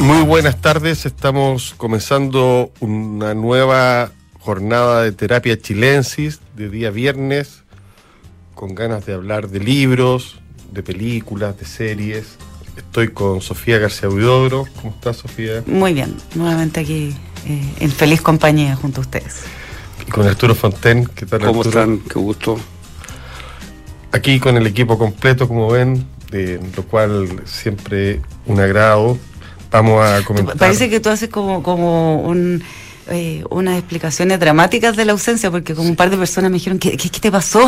Muy buenas tardes, estamos comenzando una nueva jornada de terapia chilensis de día viernes, con ganas de hablar de libros, de películas, de series. Estoy con Sofía García Huidobro. ¿Cómo estás, Sofía? Muy bien, nuevamente aquí eh, en feliz compañía junto a ustedes. Y con Arturo Fonten, ¿qué tal ¿Cómo Arturo? están? Qué gusto. Aquí con el equipo completo, como ven, de lo cual siempre un agrado. Vamos a comentar. Parece que tú haces como, como un, eh, unas explicaciones dramáticas de la ausencia, porque como un par de personas me dijeron, ¿qué, qué, qué te pasó?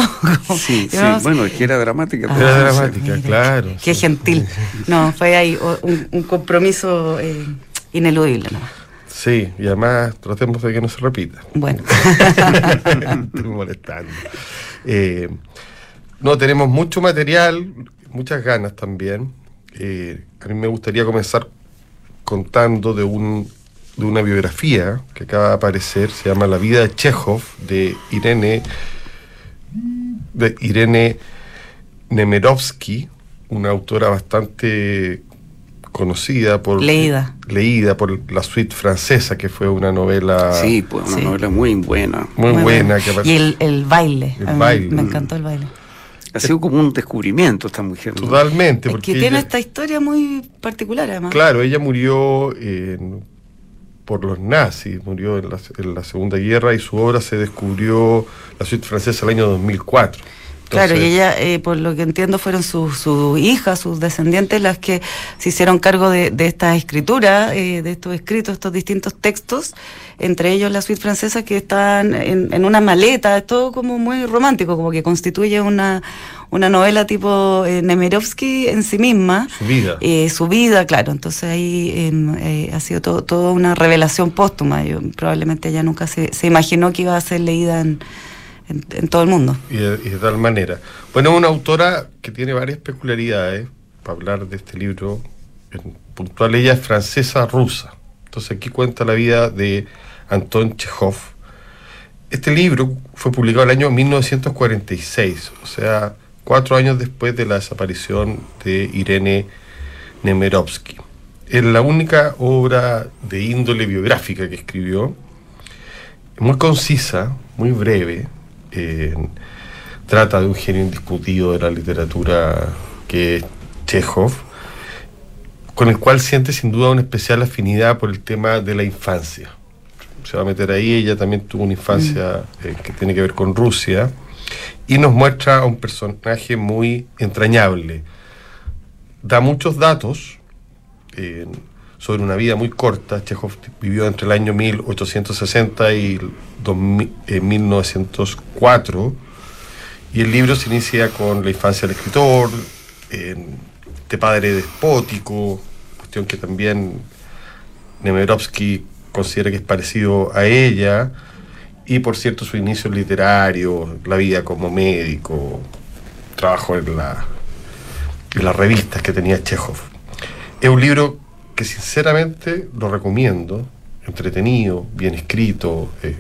Como, Sí, sí, ¿no? bueno, es que era dramática. Ah, Era dramática, mira, claro. Qué sí. gentil. No, fue ahí un, un compromiso eh, ineludible. ¿no? Sí, y además tratemos de que no se repita. Bueno, Estoy molestando. Eh, no, tenemos mucho material, muchas ganas también. Eh, a mí me gustaría comenzar contando de, un, de una biografía que acaba de aparecer, se llama La vida de Chekhov, de Irene, de Irene Nemirovsky, una autora bastante conocida por Leída. leída por la suite francesa que fue una novela Sí, pues una Sí. novela muy buena. muy, buena que Y el, el baile. El baile. Me encantó el baile. Ha sido como un descubrimiento esta mujer. ¿no? Totalmente, Es porque que tiene ella- esta historia muy particular, además. claro, ella murió en- por los nazis, murió en la, en la Segunda Guerra y su obra se descubrió la suite francesa el año 2004. Claro, y ella, eh, por lo que entiendo, fueron sus sus hijas, sus descendientes, las que se hicieron cargo de, de esta escritura, eh, de estos escritos, estos distintos textos, entre ellos la suite francesa, que están en, en una maleta, es todo como muy romántico, como que constituye una, una novela tipo eh, Nemirovsky en sí misma. Su vida. Eh, su vida, claro. Entonces ahí em, eh, ha sido todo, toda una revelación póstuma. Yo, probablemente ella nunca se, se imaginó que iba a ser leída en, en, todo el mundo. y, de, tal manera. Bueno, es una autora que tiene varias peculiaridades para hablar de este libro. En puntual, ella es francesa rusa. Entonces aquí cuenta la vida de Anton Chekhov. Este libro fue publicado el año 1946, o sea, cuatro años después de la desaparición de Irene Nemirovsky. Es la única obra de índole biográfica que escribió, muy concisa, muy breve. Eh, trata de un genio indiscutido de la literatura que es Chekhov, con el cual siente sin duda una especial afinidad por el tema de la infancia. Se va a meter ahí, ella también tuvo una infancia eh, que tiene que ver con Rusia, y nos muestra a un personaje muy entrañable. Da muchos datos eh, sobre una vida muy corta. Chekhov vivió entre el año 1860 y el 2000, eh, 1904. Y el libro se inicia con la infancia del escritor, eh, padre despótico, cuestión que también Nemirovsky considera que es parecido a ella, y por cierto su inicio literario, la vida como médico, trabajo en, la, en las revistas que tenía Chekhov. Es un libro que sinceramente lo recomiendo, entretenido, bien escrito. eh,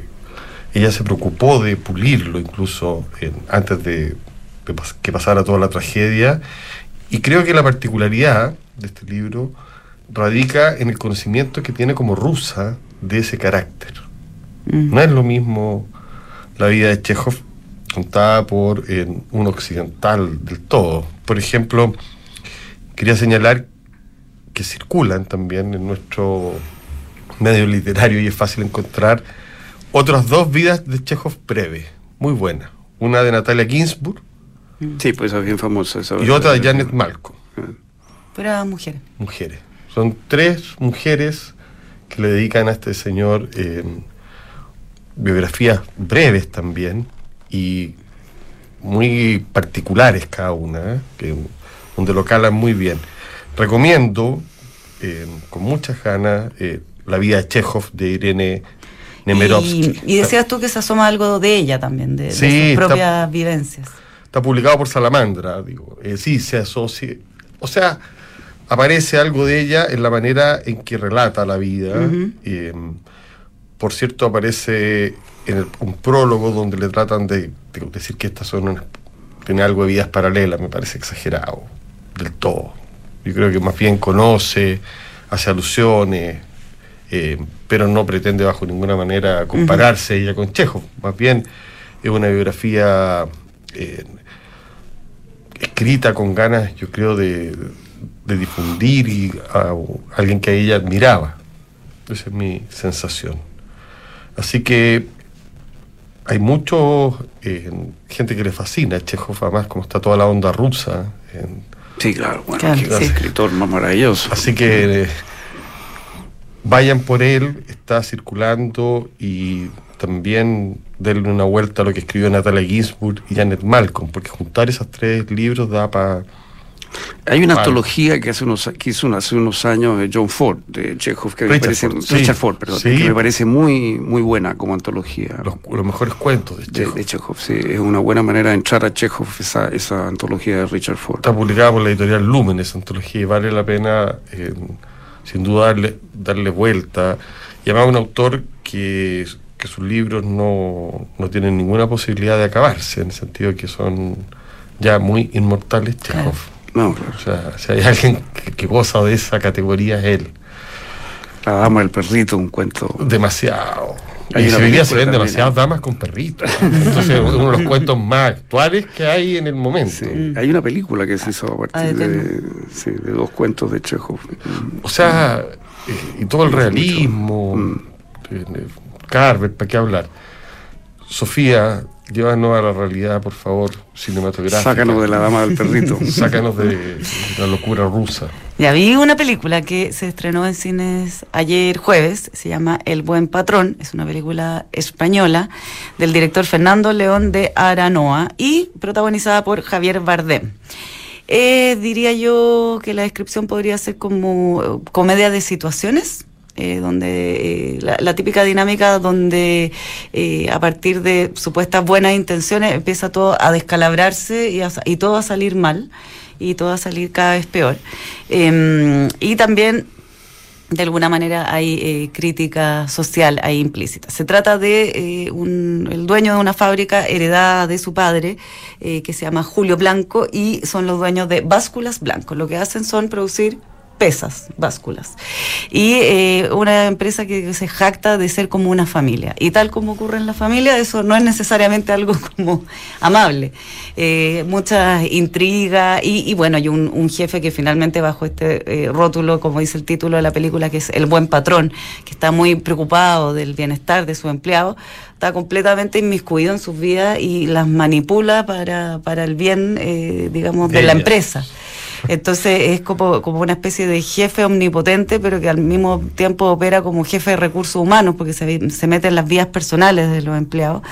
ella se preocupó de pulirlo incluso antes de, de pas- que pasara toda la tragedia. Y creo que la particularidad de este libro radica en el conocimiento que tiene como rusa de ese carácter. Mm. No es lo mismo la vida de Chekhov contada por eh, un occidental del todo. Por ejemplo, quería señalar que circulan también en nuestro medio literario y es fácil encontrar otras dos vidas de Chekhov breves, muy buenas. Una de Natalia Ginsburg Sí, pues es bien famosa esa y otra de Janet Malcolm, Fuera mujeres. mujeres. Son tres mujeres que le dedican a este señor eh, biografías breves también y muy particulares cada una, ¿eh? que, donde lo calan muy bien. Recomiendo eh, con muchas ganas eh, La vida de Chekhov de Irene Nemirovsky. Y, y decías tú que se asoma algo de ella también, de, sus está- propias vivencias. Está publicado por Salamandra, digo. Eh, sí, se asocia. O sea, aparece algo de ella en la manera en que relata la vida. Eh, por cierto, aparece en el- un prólogo donde le tratan de, de decir que estas son unas- tiene algo de vidas paralelas, me parece exagerado, del todo. Yo creo que más bien conoce hace alusiones, eh, pero no pretende bajo ninguna manera compararse ella con Chekhov. Más bien es una biografía eh, escrita con ganas, yo creo, de, difundir y a, alguien que ella admiraba. Esa es mi sensación. Así que hay mucho eh, gente que le fascina a Chekhov, además como está toda la onda rusa. Sí, claro, bueno, escritor más maravilloso. Así que vayan por él, está circulando y también denle una vuelta a lo que escribió Natalia Ginsburg y Janet Malcolm, porque juntar esos tres libros da para... Hay una antología que, hace unos, que hizo hace unos años de John Ford, de Chekhov, que me parece, Richard Ford, perdón, que me parece muy, muy buena como antología. Los, mejores cuentos de Chekhov. De, Chekhov, sí, es una buena manera de entrar a Chekhov esa, esa antología de Richard Ford. Está publicada por la editorial Lumen esa antología y vale la pena... Eh, sin duda darle, darle vuelta. Y además un autor que, sus libros no, tienen ninguna posibilidad de acabarse, en el sentido que son ya muy inmortales, Chekhov. No, O sea, si hay alguien que, goza de esa categoría es él. La dama del perrito, un cuento. Demasiado. y hoy día se ven demasiadas damas con perritos. Entonces, uno de los cuentos más actuales que hay en el momento. Hay una película que se hizo a partir ah, de, dos cuentos de Chekhov. O sea, y todo el realismo. Mm. Eh, Carver, ¿para qué hablar? Sofía, llévanos a la realidad, por favor, cinematográfica. Sácanos de la dama del perrito. Sácanos de la locura rusa. Ya vi una película que se estrenó en cines ayer jueves, se llama El Buen Patrón, es una película española del director Fernando León de Aranoa y protagonizada por Javier Bardem. Eh, diría yo que la descripción podría ser como comedia de situaciones, eh, donde eh, la, típica dinámica donde a partir de supuestas buenas intenciones empieza todo a descalabrarse y, y todo a salir mal y todo a salir cada vez peor. Em, y también de alguna manera hay eh, crítica social ahí implícita. Se trata de eh, un, el dueño de una fábrica heredada de su padre, eh, que se llama Julio Blanco, y son los dueños de Básculas Blanco. Lo que hacen son producir pesas, básculas. Y eh, una empresa que se jacta de ser como una familia. Y tal como ocurre en la familia, eso no es necesariamente algo como amable. Eh, muchas intrigas y, bueno, hay un, jefe que finalmente bajo este eh, rótulo, como dice el título de la película, que es el buen patrón, que está muy preocupado del bienestar de su empleado, está completamente inmiscuido en sus vidas y las manipula para, para el bien, digamos, de, la empresa. Entonces es como, como una especie de jefe omnipotente, pero que al mismo tiempo opera como jefe de recursos humanos, porque se, se mete en las vías personales de los empleados.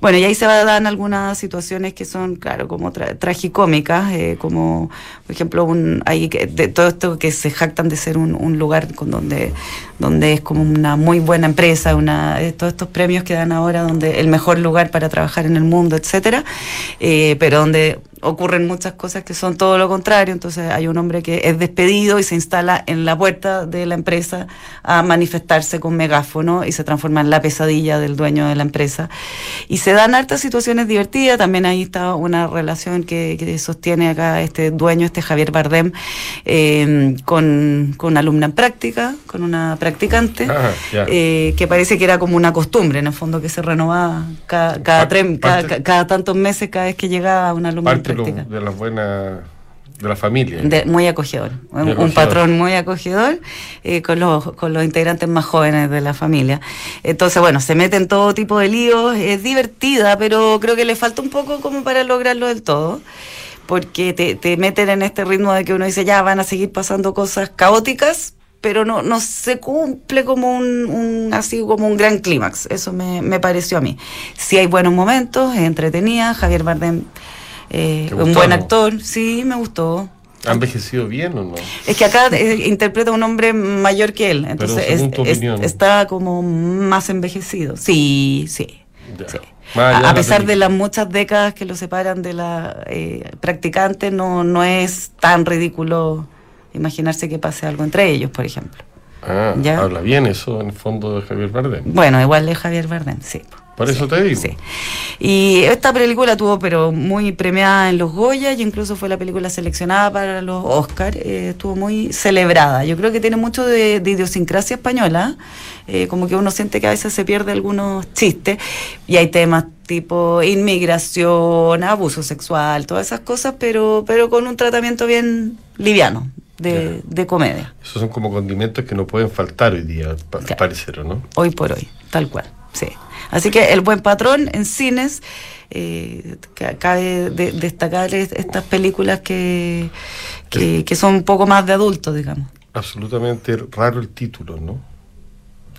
Bueno, y ahí se dan algunas situaciones que son, claro, como tragicómicas, eh, como, por ejemplo, un, que, de todo esto que se jactan de ser un, lugar con donde, donde es como una muy buena empresa, una, todos estos premios que dan ahora, donde el mejor lugar para trabajar en el mundo, etcétera, eh, pero donde ocurren muchas cosas que son todo lo contrario. Entonces hay un hombre que es despedido y se instala en la puerta de la empresa a manifestarse con megáfono y se transforma en la pesadilla del dueño de la empresa. Y se dan hartas situaciones divertidas. También ahí está una relación que, sostiene acá este dueño, este Javier Bardem, eh, con, con una alumna en práctica, con una practicante, ah, eh, que parece que era como una costumbre, en el fondo, que se renovaba cada, cada, tantos meses, cada vez que llegaba una alumna práctica. de la buena de la familia. muy acogedor. un, patrón muy acogedor eh, con, los, con los integrantes más jóvenes de la familia. Entonces, bueno, se mete en todo tipo de líos, es divertida, pero creo que le falta un poco como para lograrlo del todo porque te, te meten en este ritmo de que uno dice, ya van a seguir pasando cosas caóticas, pero no, no se cumple como un, así como un gran clímax. Eso me, me, pareció a mí. Sí hay buenos momentos, es entretenida, Javier Bardem, eh, un buen actor, sí, me gustó. ¿Ha envejecido bien o no? Es que acá eh, interpreta a un hombre mayor que él, entonces está como más envejecido. Sí, sí. A, pesar de las muchas décadas que lo separan de la eh, practicante, no, no es tan ridículo imaginarse que pase algo entre ellos, por ejemplo. Ah, habla bien eso en el fondo de Javier Bardem. Bueno, igual de Javier Bardem, sí. Por eso te digo. Sí. Y esta película tuvo, pero muy premiada en los Goya y incluso fue la película seleccionada para los Oscars. Eh, estuvo muy celebrada. Yo creo que tiene mucho de, idiosincrasia española, eh, como que uno siente que a veces se pierde algunos chistes y hay temas tipo inmigración, abuso sexual, todas esas cosas, pero, pero con un tratamiento bien liviano. De, de comedia. Esos son como condimentos que no pueden faltar hoy día, al parecer, ¿no? Hoy por hoy, tal cual, sí. Así que El Buen Patrón en cines, eh, cabe destacar estas películas que, que, son un poco más de adultos, digamos. Absolutamente raro el título, ¿no?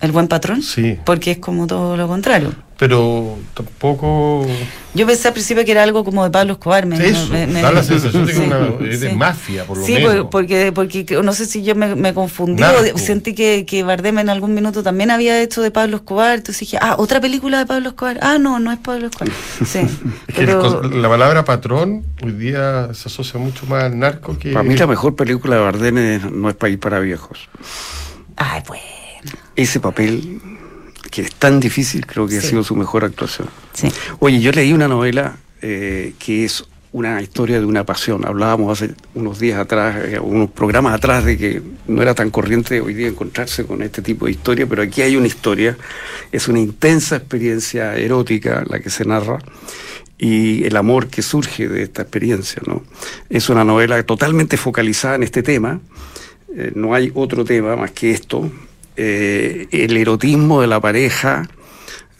¿El Buen Patrón? Sí. Porque es como todo lo contrario pero tampoco. Yo pensé al principio que era algo como de Pablo Escobar. Me, Eso, me, da la sensación de que una, es de mafia, por lo menos. Sí, porque, porque no sé si yo me, confundí o sentí que, que Bardem en algún minuto también había hecho de Pablo Escobar. Entonces dije, ah, otra película de Pablo Escobar. Ah, no, no es Pablo Escobar. Sí. pero... la palabra patrón hoy día se asocia mucho más al narco que. Para mí, la mejor película de Bardem no es País para Viejos. Ay, bueno. Ese papel que es tan difícil, creo que ha sido su mejor actuación. Oye, yo leí una novela eh, que es una historia de una pasión. Hablábamos hace unos días atrás, eh, unos programas atrás, de que no era tan corriente hoy día encontrarse con este tipo de historia, pero aquí hay una historia, es una intensa experiencia erótica la que se narra y el amor que surge de esta experiencia. ¿no? Es una novela totalmente focalizada en este tema, eh, no hay otro tema más que esto, eh, el erotismo de la pareja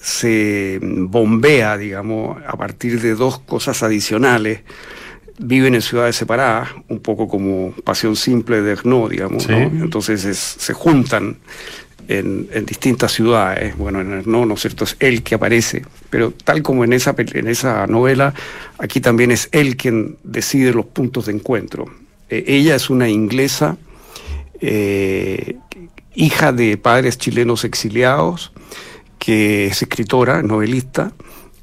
se bombea, digamos, a partir de dos cosas adicionales. Viven en ciudades separadas, un poco como Pasión Simple de Ernaud, digamos, Entonces se juntan en, distintas ciudades. Bueno, en Ernaud, ¿no es cierto? Es él que aparece, pero tal como en esa, en esa novela, aquí también es él quien decide los puntos de encuentro. Eh, ella es una inglesa eh, hija de padres chilenos exiliados, que es escritora, novelista,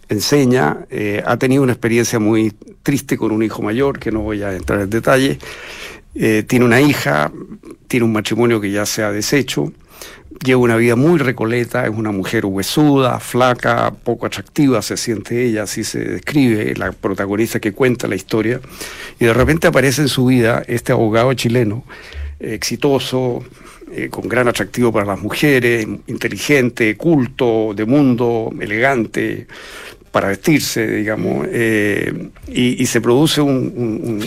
enseña, eh, ha tenido una experiencia muy triste con un hijo mayor, que no voy a entrar en detalle, eh, tiene una hija, tiene un matrimonio que ya se ha deshecho, lleva una vida muy recoleta, es una mujer huesuda, flaca, poco atractiva, se siente ella, así se describe la protagonista que cuenta la historia, y de repente aparece en su vida este abogado chileno, exitoso, eh, con gran atractivo para las mujeres, inteligente, culto, de mundo, elegante para vestirse, digamos, eh, y, se produce un,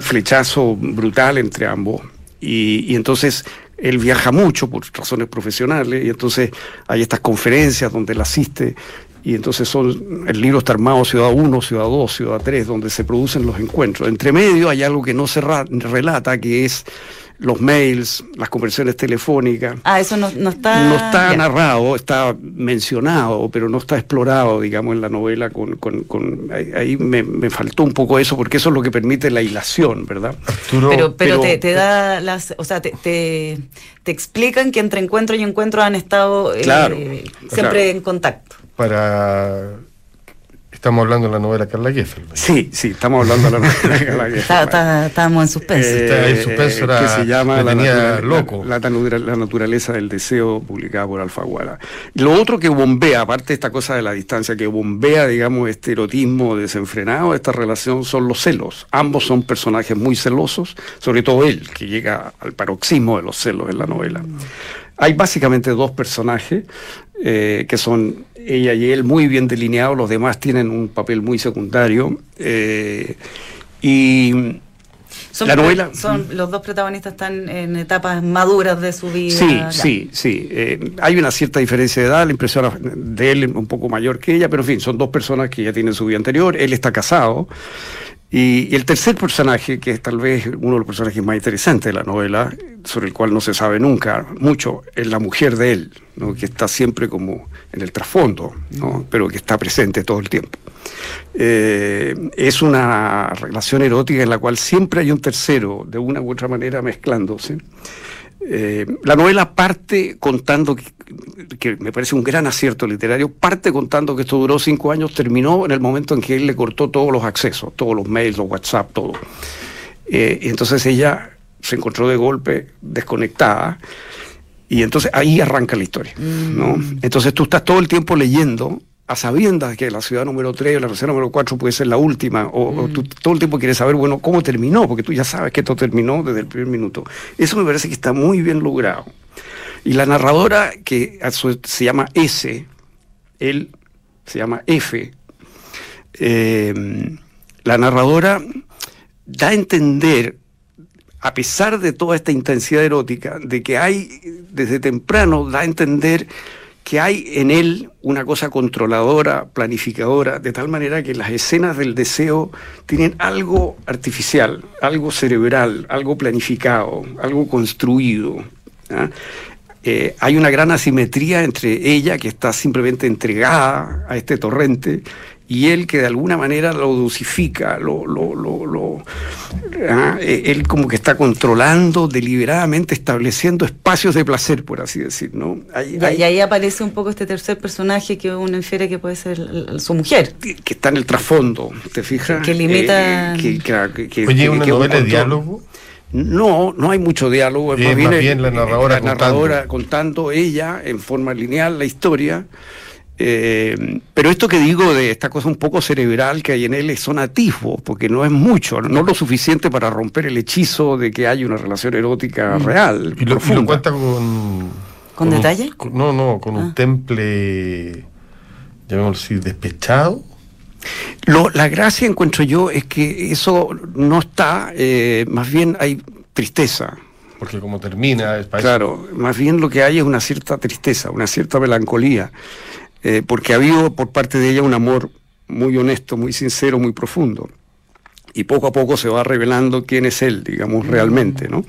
flechazo. brutal entre ambos. Y, entonces él viaja mucho por razones profesionales, y entonces hay estas conferencias donde él asiste, y entonces son, el libro está armado Ciudad 1, Ciudad 2, Ciudad 3, donde se producen los encuentros. Entre medio hay algo que no se relata, que es los mails, las conversaciones telefónicas. Ah, eso no, no está... No está narrado, está mencionado, pero no está explorado, digamos, en la novela. Con, con, ahí me, me, faltó un poco eso, porque eso es lo que permite la hilación, ¿verdad? pero, pero, te, te, da las... O sea, te, te, explican que entre encuentro y encuentro han estado eh, siempre en contacto. Para Estamos hablando de la novela Carla Geffel. Sí, sí, estamos hablando de la novela Carla Geffel. Estábamos en suspenso. Eh, en suspenso era, que se llama la, loco. La, naturaleza del deseo, publicada por Alfaguara. Lo otro que bombea, aparte de esta cosa de la distancia, que bombea, digamos, este erotismo desenfrenado, esta relación, son los celos. Ambos son personajes muy celosos, sobre todo él, que llega al paroxismo de los celos en la novela. Hay básicamente dos personajes eh, que son ella y él muy bien delineados, los demás tienen un papel muy secundario. Eh, y la novela. Son, los dos protagonistas están en etapas maduras de su vida. Sí, sí, sí. Eh, hay una cierta diferencia de edad, la impresión de él un poco mayor que ella, pero en fin, son dos personas que ya tienen su vida anterior. Él está casado. Y, el tercer personaje, que es tal vez uno de los personajes más interesantes de la novela, sobre el cual no se sabe nunca mucho, es la mujer de él, ¿no? que está siempre como en el trasfondo, ¿no? pero que está presente todo el tiempo. Eh, es una relación erótica en la cual siempre hay un tercero, de una u otra manera mezclándose. Eh, la novela parte contando, que, me parece un gran acierto literario, parte contando que esto duró cinco años, terminó en el momento en que él le cortó todos los accesos, todos los mails, los WhatsApp, todo. Eh, y entonces ella se encontró de golpe desconectada y entonces ahí arranca la historia. ¿no? Mm. Entonces tú estás todo el tiempo leyendo a sabiendas que la ciudad número 3 o la ciudad número 4 puede ser la última, o, tú todo el tiempo quieres saber, bueno, cómo terminó, porque tú ya sabes que esto terminó desde el primer minuto. Eso me parece que está muy bien logrado. Y la narradora, que se llama S, él se llama F, eh, la narradora da a entender, a pesar de toda esta intensidad erótica, de que hay, desde temprano, da a entender que hay en él una cosa controladora, planificadora, de tal manera que las escenas del deseo tienen algo artificial, algo cerebral, algo planificado, algo construido. ¿ah? Eh, hay una gran asimetría entre ella, que está simplemente entregada a este torrente, y él que de alguna manera lo dosifica, lo, lo, lo, ¿ah? e, él como que está controlando, deliberadamente estableciendo espacios de placer, por así decir, ¿no? y, ahí aparece un poco este tercer personaje que uno infiere que puede ser su mujer. Que está en el trasfondo, ¿te fijas? Que, limita... Eh, que, Oye, ¿una novela de diálogo? No, no hay mucho diálogo, es más bien, la narradora, la narradora contando ella en forma lineal la historia eh, pero esto que digo de esta cosa un poco cerebral que hay en él son atisbos, porque no es mucho, no lo suficiente para romper el hechizo de que hay una relación erótica mm. real. ¿Y lo, cuenta con. ¿Con, detalle? no, no, con un ah. temple, llamémoslo así, despechado. Lo, la gracia, encuentro yo, es que eso no está, eh, más bien hay tristeza. Porque como termina... Es claro, más bien lo que hay es una cierta tristeza, una cierta melancolía. Eh, porque ha habido por parte de ella un amor muy honesto, muy sincero, muy profundo. Y poco a poco se va revelando quién es él, digamos, realmente, ¿no?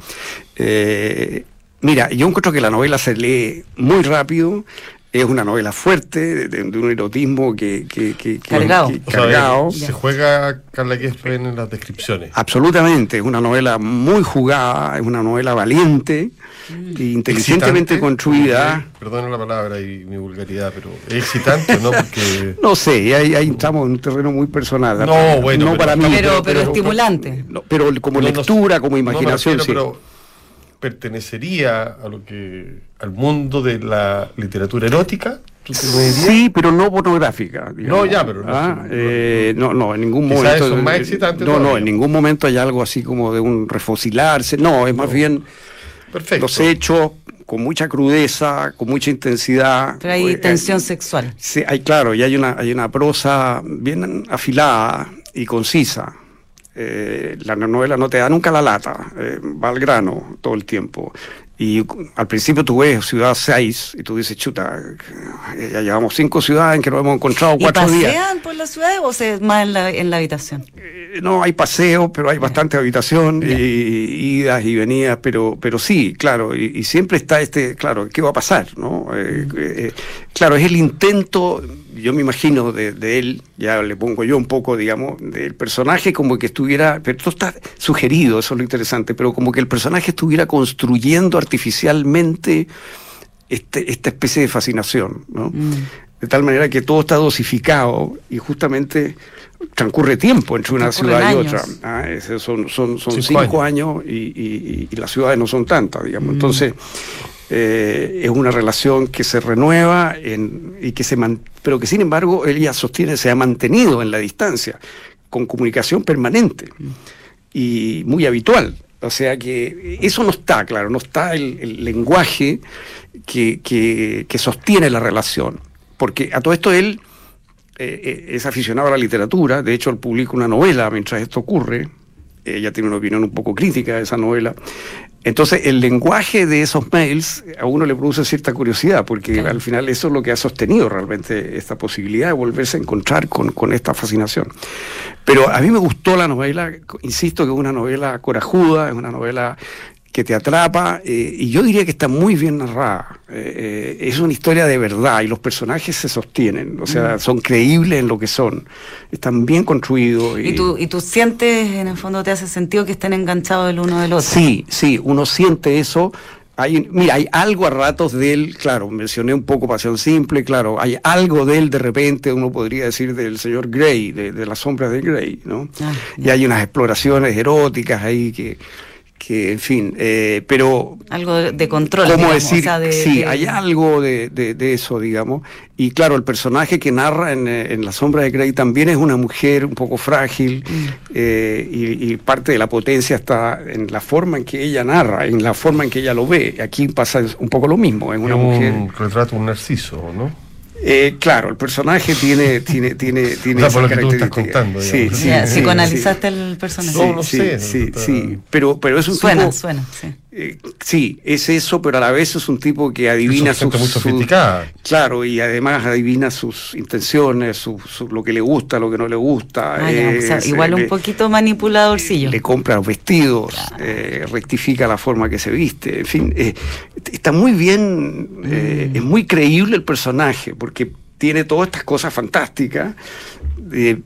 Eh, mira, yo encuentro que la novela se lee muy rápido, es una novela fuerte, de, un erotismo que... que, cargado. se juega Carla Quispe en las descripciones. Absolutamente, es una novela muy jugada, es una novela valiente, mm. inteligentemente construida. Perdona la palabra y mi vulgaridad, pero es excitante, ¿no? Porque... no sé, ahí, ahí, estamos en un terreno muy personal. No, bueno, no para mí, pero, pero, estimulante. Pero, como lectura, como imaginación, sí pertenecería a lo que al mundo de la literatura erótica sí pero no pornográfica no ya pero no, ah, eh, no, no, en ningún momento más excitante no no en ningún momento hay algo así como de un refosilarse no es más bien Perfecto. los hechos con mucha crudeza, con mucha intensidad. Pero hay pues, tensión eh, sexual. Sí, hay claro, y hay una, hay una prosa bien afilada y concisa. Eh, la novela no te da nunca la lata, eh, va al grano todo el tiempo. Y al principio tú ves Ciudad 6 y tú dices, chuta, ya llevamos cinco ciudades en que nos hemos encontrado cuatro ¿Y días. pasean por la ciudad o se más en la, en la habitación? Eh, no, hay paseo, pero hay bastante habitación, y, idas y venidas, pero, pero sí, claro, y, siempre está este, claro, ¿qué va a pasar? ¿no? claro, es el intento yo me imagino de, él, ya le pongo yo un poco, digamos, del personaje como que estuviera, pero esto está sugerido, eso es lo interesante, pero como que el personaje estuviera construyendo artificialmente este, esta especie de fascinación, ¿no? Mm. De tal manera que todo está dosificado y justamente transcurre tiempo entre una ciudad y otra. Ah, son, son, son cinco, años, y, las ciudades no son tantas, digamos. Mm. Entonces, eh, es una relación que se renueva y que se pero que sin embargo ella sostiene se ha mantenido en la distancia con comunicación permanente y muy habitual o sea que eso no está claro no está el, lenguaje que, que, sostiene la relación porque a todo esto él eh, eh, es aficionado a la literatura de hecho él publica una novela mientras esto ocurre ella tiene una opinión un poco crítica de esa novela entonces, el lenguaje de esos mails a uno le produce cierta curiosidad, porque al final eso es lo que ha sostenido realmente esta posibilidad de volverse a encontrar con, esta fascinación. Pero a mí me gustó la novela, insisto que es una novela corajuda, es una novela que te atrapa eh, y yo diría que está muy bien narrada. Eh, eh, es una historia de verdad y los personajes se sostienen, o sea, mm. son creíbles en lo que son, están bien construidos. Y, tú, y tú sientes, en el fondo te hace sentido que estén enganchados el uno del otro. Sí, sí, uno siente eso. Hay, mira, hay algo a ratos de él, claro, mencioné un poco Pasión Simple, claro, hay algo de él de repente, uno podría decir del señor Grey, de, las sombras de Grey, ¿no? Ah, y hay unas exploraciones eróticas ahí que, que, en fin, eh, pero... Algo de control. ¿Cómo decir? sí, hay algo de, de, eso, digamos. Y claro, el personaje que narra en, eh, en, La sombra de Grey también es una mujer un poco frágil mm. eh, y, parte de la potencia está en la forma en que ella narra, en la forma en que ella lo ve. Aquí pasa un poco lo mismo, es una mujer... Un retrato, un narciso, ¿no? Eh, claro, el personaje tiene, tiene, tiene, tiene o sea, por lo que tú estás contando. Sí, sí, sí, psicoanalizaste el personaje. No, no sé. Sí, sí, pero, pero es un suena, tipo... Suena, sí. Eh, sí, es eso, pero a la vez es un tipo que adivina sus, muy sofisticada. claro, y además adivina sus intenciones, su, lo que le gusta, lo que no le gusta. Ah, o sea, igual un poquito manipuladorcillo. Le compra los vestidos, eh, rectifica la forma que se viste, en fin, eh, está muy bien, mm. es muy creíble el personaje, porque tiene todas estas cosas fantásticas,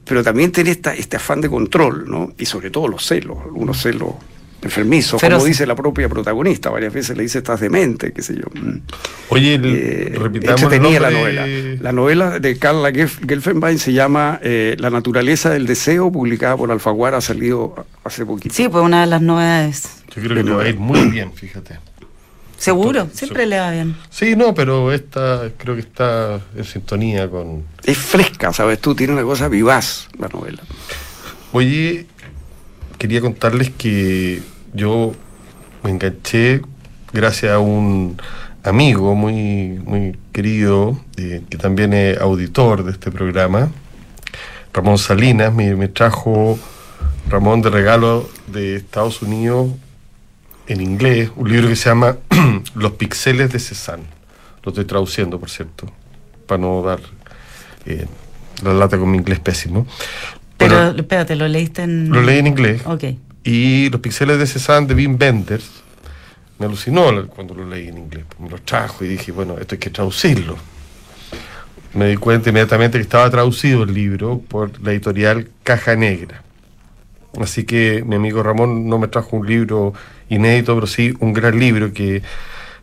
pero también tiene esta, este afán de control, ¿no? Y sobre todo los celos, algunos celos enfermizo, como dice la propia protagonista, varias veces le dice estás demente, qué sé yo. Mm. Oye, eh, repitamos tenía la novela. La novela de Carla Gelfenbein se llama eh, La naturaleza del deseo, publicada por Alfaguara, ha salido hace poquito. Sí, pues una de las novedades. Yo creo que le va a ir muy bien, fíjate. Seguro, siempre le va bien. Sí, no, pero esta creo que está en sintonía con... Es fresca, ¿sabes tú? Tiene una cosa vivaz la novela. Oye, quería contarles que yo me enganché gracias a un amigo muy, muy querido, eh, que también es auditor de este programa, Ramón Salinas, me, trajo Ramón de regalo de Estados Unidos en inglés, un libro que se llama Los pixeles de Cézanne. Lo estoy traduciendo, por cierto, para no dar eh, la lata con mi inglés pésimo. Pero, espérate, ¿lo leíste en...? Lo leí en inglés. Ok. Y los pixeles de Cézanne de Wim Wenders me alucinó cuando lo leí en inglés. Me lo trajo y dije, bueno, esto hay que traducirlo. Me di cuenta inmediatamente que estaba traducido el libro por la editorial Caja Negra. Así que mi amigo Ramón no me trajo un libro inédito, pero sí un gran libro que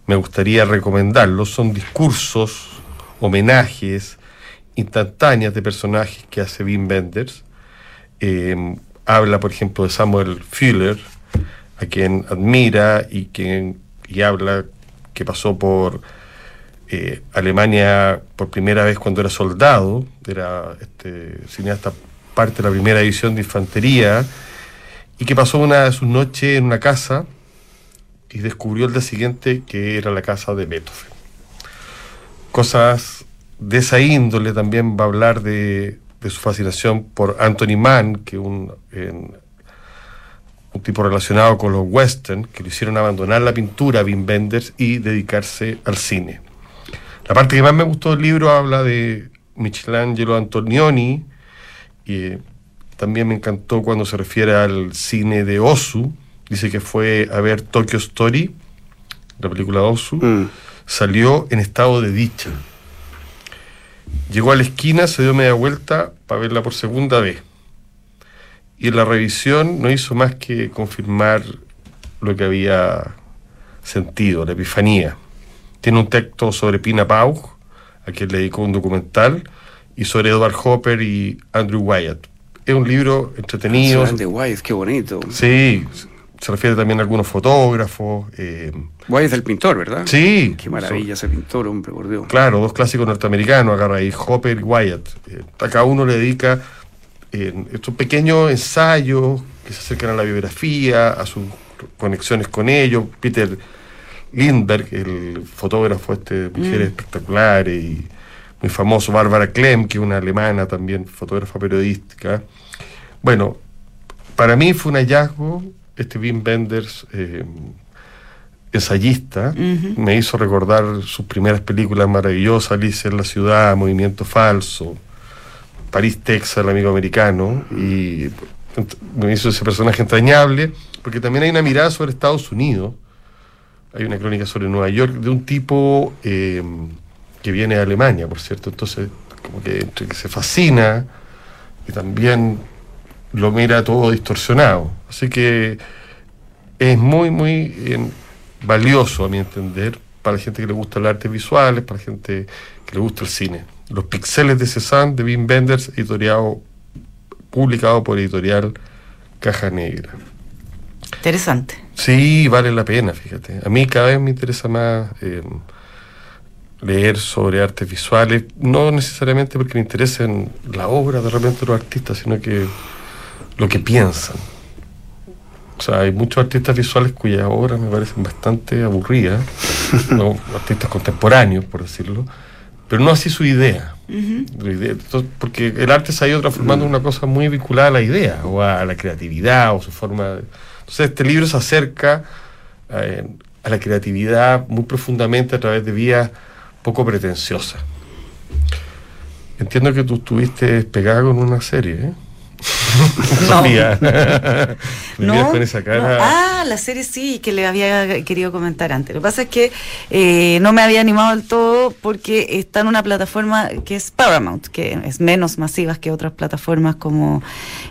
me gustaría recomendarlo. Son discursos, homenajes, instantáneas de personajes que hace Wim Wenders. Eh, habla, por ejemplo, de Samuel Fuller, a quien admira y quien y habla que pasó por eh, Alemania por primera vez cuando era soldado, era este, cineasta parte de la primera división de infantería, y que pasó una de sus noches en una casa y descubrió el día siguiente que era la casa de Beethoven. Cosas de esa índole también va a hablar de de su fascinación por Anthony Mann, que un, un tipo relacionado con los western, que le hicieron abandonar la pintura a Wim Wenders y dedicarse al cine. La parte que más me gustó del libro habla de Michelangelo Antonioni, y también me encantó cuando se refiere al cine de Osu, dice que fue a ver Tokyo Story, la película Osu, mm. salió en estado de dicha Llegó a la esquina, se dio media vuelta para verla por segunda vez. Y en la revisión no hizo más que confirmar lo que había sentido, la epifanía. Tiene un texto sobre Pina Pau, a quien le dedicó un documental, y sobre Edward Hopper y Andrew Wyatt. Es un libro entretenido. Andrew Wyatt, qué bonito. Sí, se refiere también a algunos fotógrafos. Eh, Guay es el pintor, ¿verdad? Sí. Qué maravilla ese pintor, hombre, por Dios. Claro, dos clásicos norteamericanos, agarra ahí, Hopper y Wyatt. Eh, a cada uno le dedica eh, estos pequeños ensayos que se acercan a la biografía, a sus conexiones con ellos. Peter Lindbergh, el fotógrafo este de mujeres mm. espectaculares y muy famoso, Bárbara Klemm, que es una alemana también, fotógrafa periodística. Bueno, para mí fue un hallazgo este Wim Wenders, eh, ensayista, me hizo recordar sus primeras películas maravillosas, Alice en la ciudad, Movimiento Falso, París, Texas, el amigo americano, y me hizo ese personaje entrañable, porque también hay una mirada sobre Estados Unidos, hay una crónica sobre Nueva York, de un tipo eh, que viene de Alemania, por cierto, entonces como que que se fascina y también lo mira todo distorsionado. Así que es muy, muy eh, valioso, a mi entender, para la gente que le gusta el arte visual, para la gente que le gusta el cine. Los pixeles de Cézanne de Wim Wenders, editoriado, publicado por editorial Caja Negra. Interesante. Sí, vale la pena, fíjate. A mí cada vez me interesa más eh, leer sobre artes visuales, no necesariamente porque me interesen la obra de repente de los artistas, sino que lo que piensan. O sea, hay muchos artistas visuales cuyas obras me parecen bastante aburridas, artistas contemporáneos, por decirlo, pero no así su idea. porque el arte se ha ido transformando en una cosa muy vinculada a la idea, o a la creatividad, o su forma de entonces este libro se acerca eh, a la creatividad muy profundamente a través de vías poco pretenciosas. Entiendo que tú estuviste pegado con una serie, ¿eh? no. con esa cara. Ah, la serie sí, que le había querido comentar antes. Lo que pasa es que eh, no me había animado del todo porque está en una plataforma que es Paramount, que es menos masiva que otras plataformas como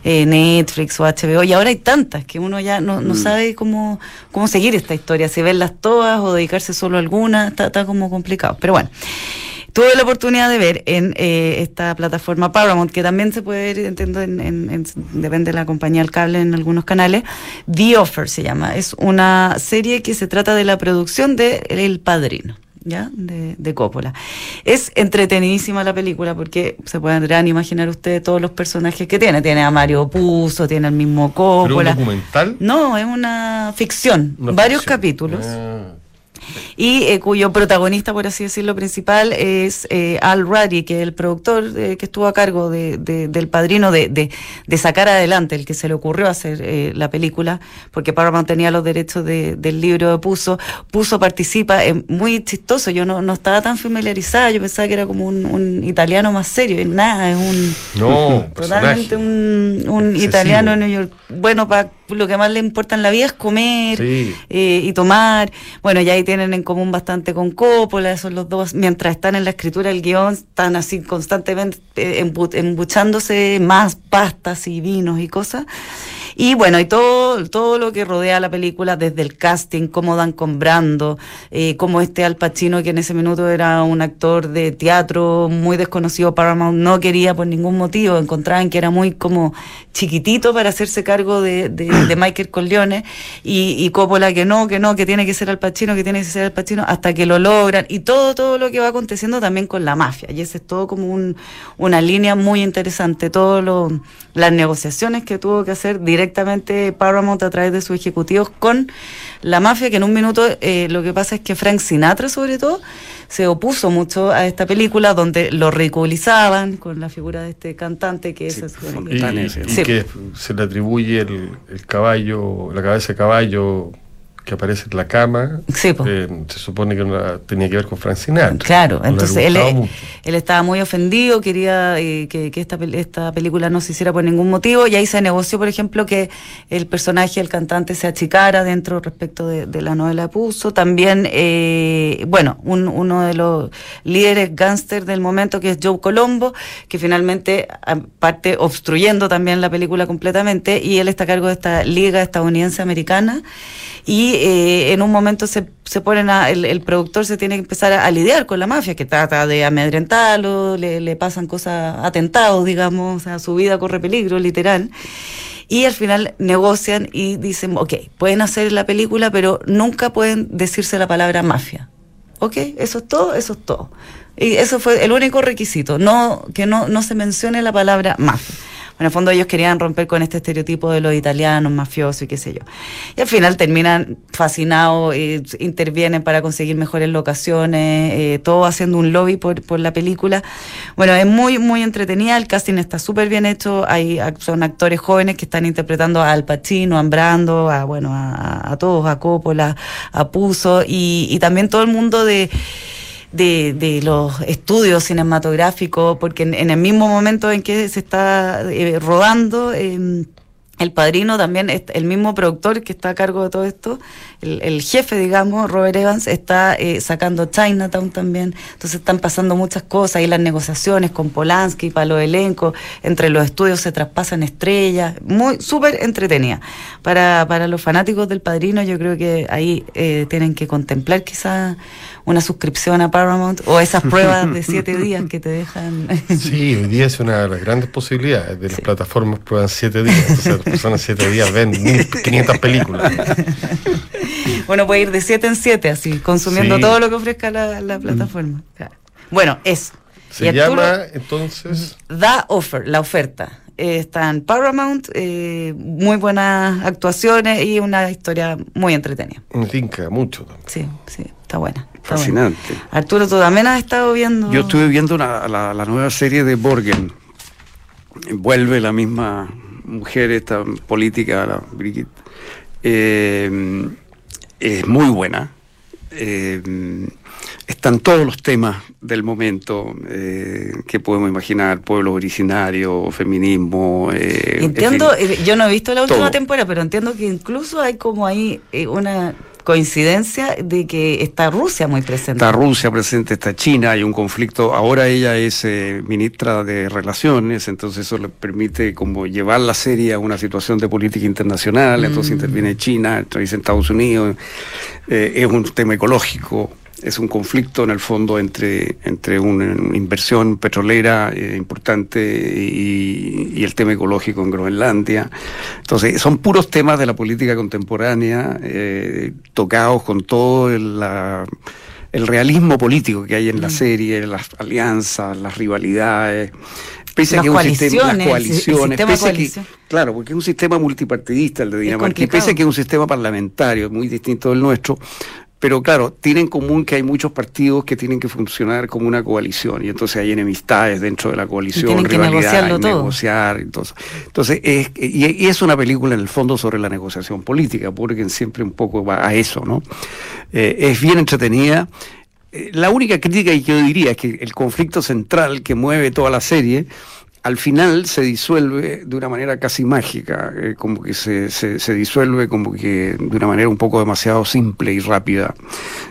eh, Netflix o HBO. Y ahora hay tantas que uno ya no, no mm. sabe cómo, cómo seguir esta historia, si verlas todas o dedicarse solo a alguna, está, está como complicado. Pero bueno. Tuve la oportunidad de ver en eh, esta plataforma Paramount, que también se puede ver, entiendo, en, depende de la compañía al cable en algunos canales, The Offer se llama. Es una serie que se trata de la producción de El Padrino. ¿ya? De, de, Coppola. Es entretenidísima la película porque se podrán imaginar ustedes todos los personajes que tiene. Tiene a Mario Puzo, tiene al mismo Coppola. ¿Es un documental? No, es una ficción, varios capítulos. Ah y eh, cuyo protagonista, por así decirlo, principal es eh, Al Ruddy, que es el productor eh, que estuvo a cargo de, del padrino de, de, sacar adelante, el que se le ocurrió hacer la película, porque Paramount tenía los derechos del libro de Puso. Puso participa, es muy chistoso, yo no, no estaba tan familiarizada, yo pensaba que era como un, italiano más serio, nada, es un... No, totalmente un, un italiano New York, bueno, para lo que más le importa en la vida es comer y tomar. Bueno, ya ahí tiene en común bastante con Coppola, son los dos, mientras están en la escritura del guion, están así constantemente eh, embuchándose más pastas y vinos y cosas. Y bueno, y todo, todo lo que rodea la película, desde el casting, cómo dan con Brando, eh, cómo este Al Pacino, que en ese minuto era un actor de teatro muy desconocido, Paramount no quería por ningún motivo, encontraban que era muy como chiquitito para hacerse cargo de, de, Michael Corleone, y, y Coppola que no, que no, que tiene que ser Al Pacino, que tiene que ser Al Pacino, hasta que lo logran, y todo, todo lo que va aconteciendo también con la mafia, y ese es todo como un, una línea muy interesante, todas las negociaciones que tuvo que hacer directamente directamente Paramount a través de sus ejecutivos con la mafia, que en un minuto eh, lo que pasa es que Frank Sinatra sobre todo se opuso mucho a esta película donde lo ridiculizaban con la figura de este cantante que es... Y, que se le atribuye el, el caballo, la cabeza de caballo que aparece en la cama, eh, se supone que tenía que ver con Frank Sinatra. Claro, entonces él, él, estaba muy ofendido, quería eh, que, esta, esta película no se hiciera por ningún motivo, y ahí se negoció, por ejemplo, que el personaje, el cantante, se achicara dentro respecto de, la novela de Puzo. También, eh, bueno, uno de los líderes gángster del momento, que es Joe Colombo, que finalmente parte obstruyendo también la película completamente, y él está a cargo de esta liga estadounidense americana y eh, en un momento se, se ponen a, el, productor se tiene que empezar a, lidiar con la mafia, que trata de amedrentarlo, le, le pasan cosas, atentados, digamos, a su vida corre peligro, literal. Y al final negocian y dicen, ok, pueden hacer la película, pero nunca pueden decirse la palabra mafia. Ok, eso es todo, eso es todo. Y eso fue el único requisito, no que no, no se mencione la palabra mafia en el fondo ellos querían romper con este estereotipo de los italianos mafiosos y qué sé yo. Y al final terminan fascinados, eh, intervienen para conseguir mejores locaciones, eh, todo haciendo un lobby por, la película. Bueno, es muy, muy entretenida, el casting está súper bien hecho, hay, son actores jóvenes que están interpretando a Al Pacino, a Brando, a, bueno, a, a todos, a Coppola, a Puzo, y, y también todo el mundo de de, de los estudios cinematográficos, porque en, el mismo momento en que se está eh, rodando, eh, el padrino también, el mismo productor que está a cargo de todo esto, el, jefe, digamos, Robert Evans, está eh, sacando Chinatown también. Entonces están pasando muchas cosas y las negociaciones con Polanski para los elencos, entre los estudios se traspasan estrellas, muy súper entretenida. Para, para los fanáticos del padrino, yo creo que ahí eh, tienen que contemplar quizás una suscripción a Paramount o esas pruebas de siete días que te dejan. sí, hoy día es una de las grandes posibilidades de las plataformas prueban siete días. personas siete días ven 500 películas. bueno, puede ir de siete en siete, así, consumiendo todo lo que ofrezca la, plataforma. Bueno, eso. Se llama entonces. Da Offer, la oferta. está en Paramount, eh, muy buenas actuaciones y una historia muy entretenida. Me tinca mucho también. Sí, sí, está buena. Fascinante. Arturo, ¿tú también has estado viendo? Yo estuve viendo la, la, nueva serie de Borgen. Vuelve la misma mujer, esta política, la Brigitte. Eh, es muy buena. Eh, están todos los temas del momento eh, que podemos imaginar, pueblo originario, feminismo. entiendo, yo no he visto la última temporada, pero entiendo que incluso hay como ahí una coincidencia de que está Rusia muy presente. Está Rusia presente, está China, hay un conflicto. Ahora ella es eh, ministra de Relaciones, entonces eso le permite como llevar la serie a una situación de política internacional, entonces mm. interviene China, entonces Estados Unidos, eh, es un tema ecológico es un conflicto en el fondo entre, entre una inversión petrolera eh, importante y, el tema ecológico en Groenlandia. Entonces, son puros temas de la política contemporánea, eh, tocados con todo el, el, realismo político que hay en la mm. serie, las alianzas, las rivalidades. Pese a que un sistema, las coaliciones, claro, porque es un sistema multipartidista el de Dinamarca, y pese a que es un sistema parlamentario muy distinto del nuestro, pero claro, tiene en común que hay muchos partidos que tienen que funcionar como una coalición y entonces hay enemistades dentro de la coalición, rivalidades, negociar, entonces, entonces es, y, es una película en el fondo sobre la negociación política, porque siempre un poco va a eso, ¿no? Eh, es bien entretenida. Eh, la única crítica que yo diría es que el conflicto central que mueve toda la serie al final se disuelve de una manera casi mágica, eh, como que se, se, disuelve como que de una manera un poco demasiado simple y rápida.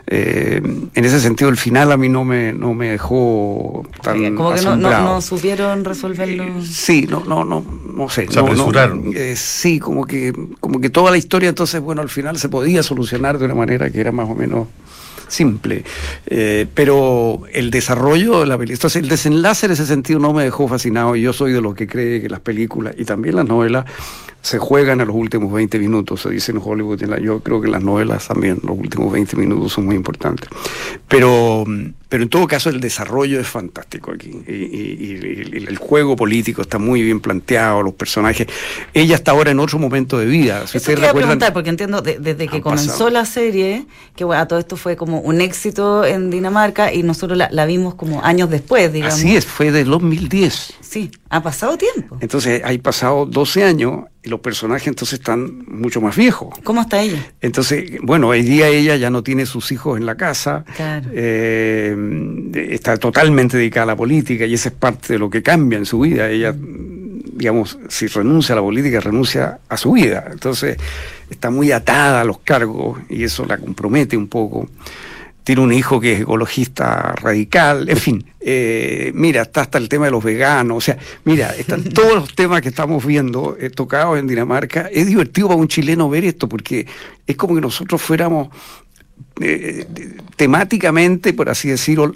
Eh, en ese sentido, el final a mí no me, no me dejó tan Como que no, no, supieron resolverlo. Eh, sí, no, no, no, no sé. Se apresuraron. sí, como que, como que toda la historia entonces, bueno, al final se podía solucionar de una manera que era más o menos simple. Eh, pero el desarrollo de la película, entonces el desenlace en ese sentido no me dejó fascinado. Yo soy de los que cree que las películas y también las novelas se juegan a los últimos 20 minutos, se dice en Hollywood. Yo creo que las novelas también, los últimos 20 minutos son muy importantes. Pero, pero en todo caso el desarrollo es fantástico aquí. Y, el juego político está muy bien planteado, los personajes. Ella está ahora en otro momento de vida. Si Eso quería preguntar, porque entiendo desde que comenzó la serie, que bueno, todo esto fue como un éxito en Dinamarca y nosotros la, la vimos como años después, digamos. Así es, fue de 2010. Sí, ha pasado tiempo. Entonces, hay pasado 12 años y los personajes entonces están mucho más viejos. ¿Cómo está ella? Entonces, bueno, hoy día ella ya no tiene sus hijos en la casa, claro. Eh, está totalmente dedicada a la política y esa es parte de lo que cambia en su vida. Ella, digamos, si renuncia a la política, renuncia a su vida. Entonces, está muy atada a los cargos y eso la compromete un poco tiene un hijo que es ecologista radical, en fin, eh, mira, está hasta el tema de los veganos, o sea, mira, están todos los temas que estamos viendo eh, tocados en Dinamarca. Es divertido para un chileno ver esto porque es como que nosotros fuéramos eh, temáticamente, por así decirlo,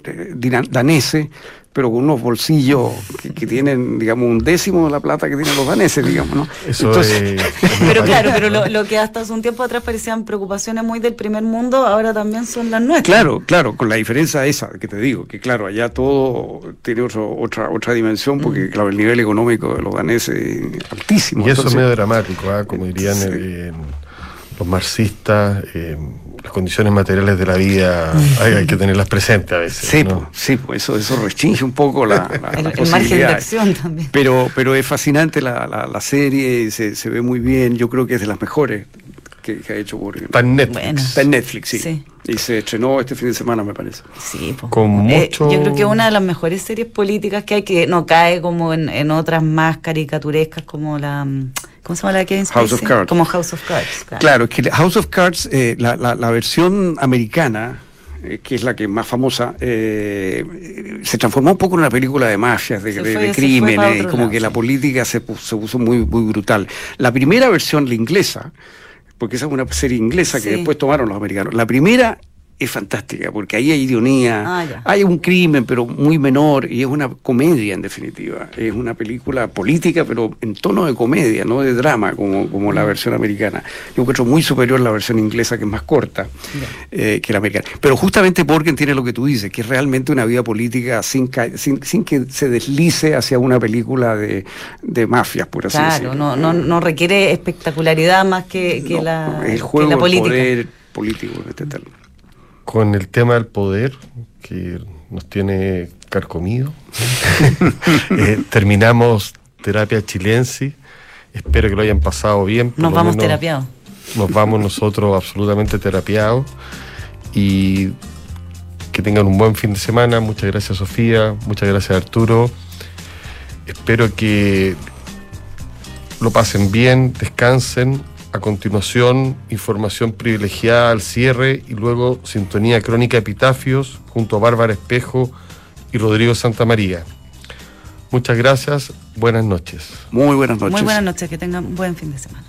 daneses, pero con unos bolsillos que, tienen, digamos, un décimo de la plata que tienen los daneses, digamos, ¿no? pero claro, pero lo, que hasta hace un tiempo atrás parecían preocupaciones muy del primer mundo, ahora también son las nuestras. Claro, claro, con la diferencia esa que te digo, que claro, allá todo tiene otra otra dimensión, porque mm. claro, el nivel económico de los daneses es altísimo. Y eso es medio dramático, ¿ah? como dirían los marxistas. Eh, las condiciones materiales de la vida hay, que tenerlas presentes a veces. Sí, sí eso, eso restringe un poco la, el, margen de acción también. Pero, pero es fascinante la, la, serie, se, se, ve muy bien, yo creo que es de las mejores que, ha hecho Borgen. Está en Netflix. Está en Netflix, sí. Y se estrenó este fin de semana, me parece. Sí, pues. Con mucho... yo creo que es una de las mejores series políticas que hay, que no cae como en, en otras más caricaturescas como la... ¿Cómo se llama la Kevin House of Cards. Como House of Cards. Claro, que House of Cards, eh, la, la, versión americana, eh, que es la que más famosa, eh, se transformó un poco en una película de mafias, de, de, crímenes, como que la política se, se puso muy, muy brutal. La primera versión, la inglesa, porque esa es una serie inglesa que después tomaron los americanos, la primera es fantástica, porque ahí hay ironía, ah, hay un crimen, pero muy menor, y es una comedia en definitiva. Es una película política, pero en tono de comedia, no de drama, como, como la mm. versión americana. Yo encuentro muy superior la versión inglesa, que es más corta eh, que la americana. Pero justamente porque tiene lo que tú dices, que es realmente una vida política sin, sin, que se deslice hacia una película de, de mafias, por así decirlo. Claro, no, no, no requiere espectacularidad más que, que la, el juego la política. poder político este tal con el tema del poder que nos tiene carcomido. Eh, terminamos terapia chilense. Espero que lo hayan pasado bien. Nos vamos terapiados. Nos vamos nosotros absolutamente terapiados. Y que tengan un buen fin de semana. Muchas gracias Sofía, muchas gracias Arturo. Espero que lo pasen bien, descansen a continuación, información privilegiada al cierre y luego sintonía crónica epitafios junto a Bárbara Espejo y Rodrigo Santa María. Muchas gracias, buenas noches. Muy buenas noches. Muy buenas noches, que tengan un buen fin de semana.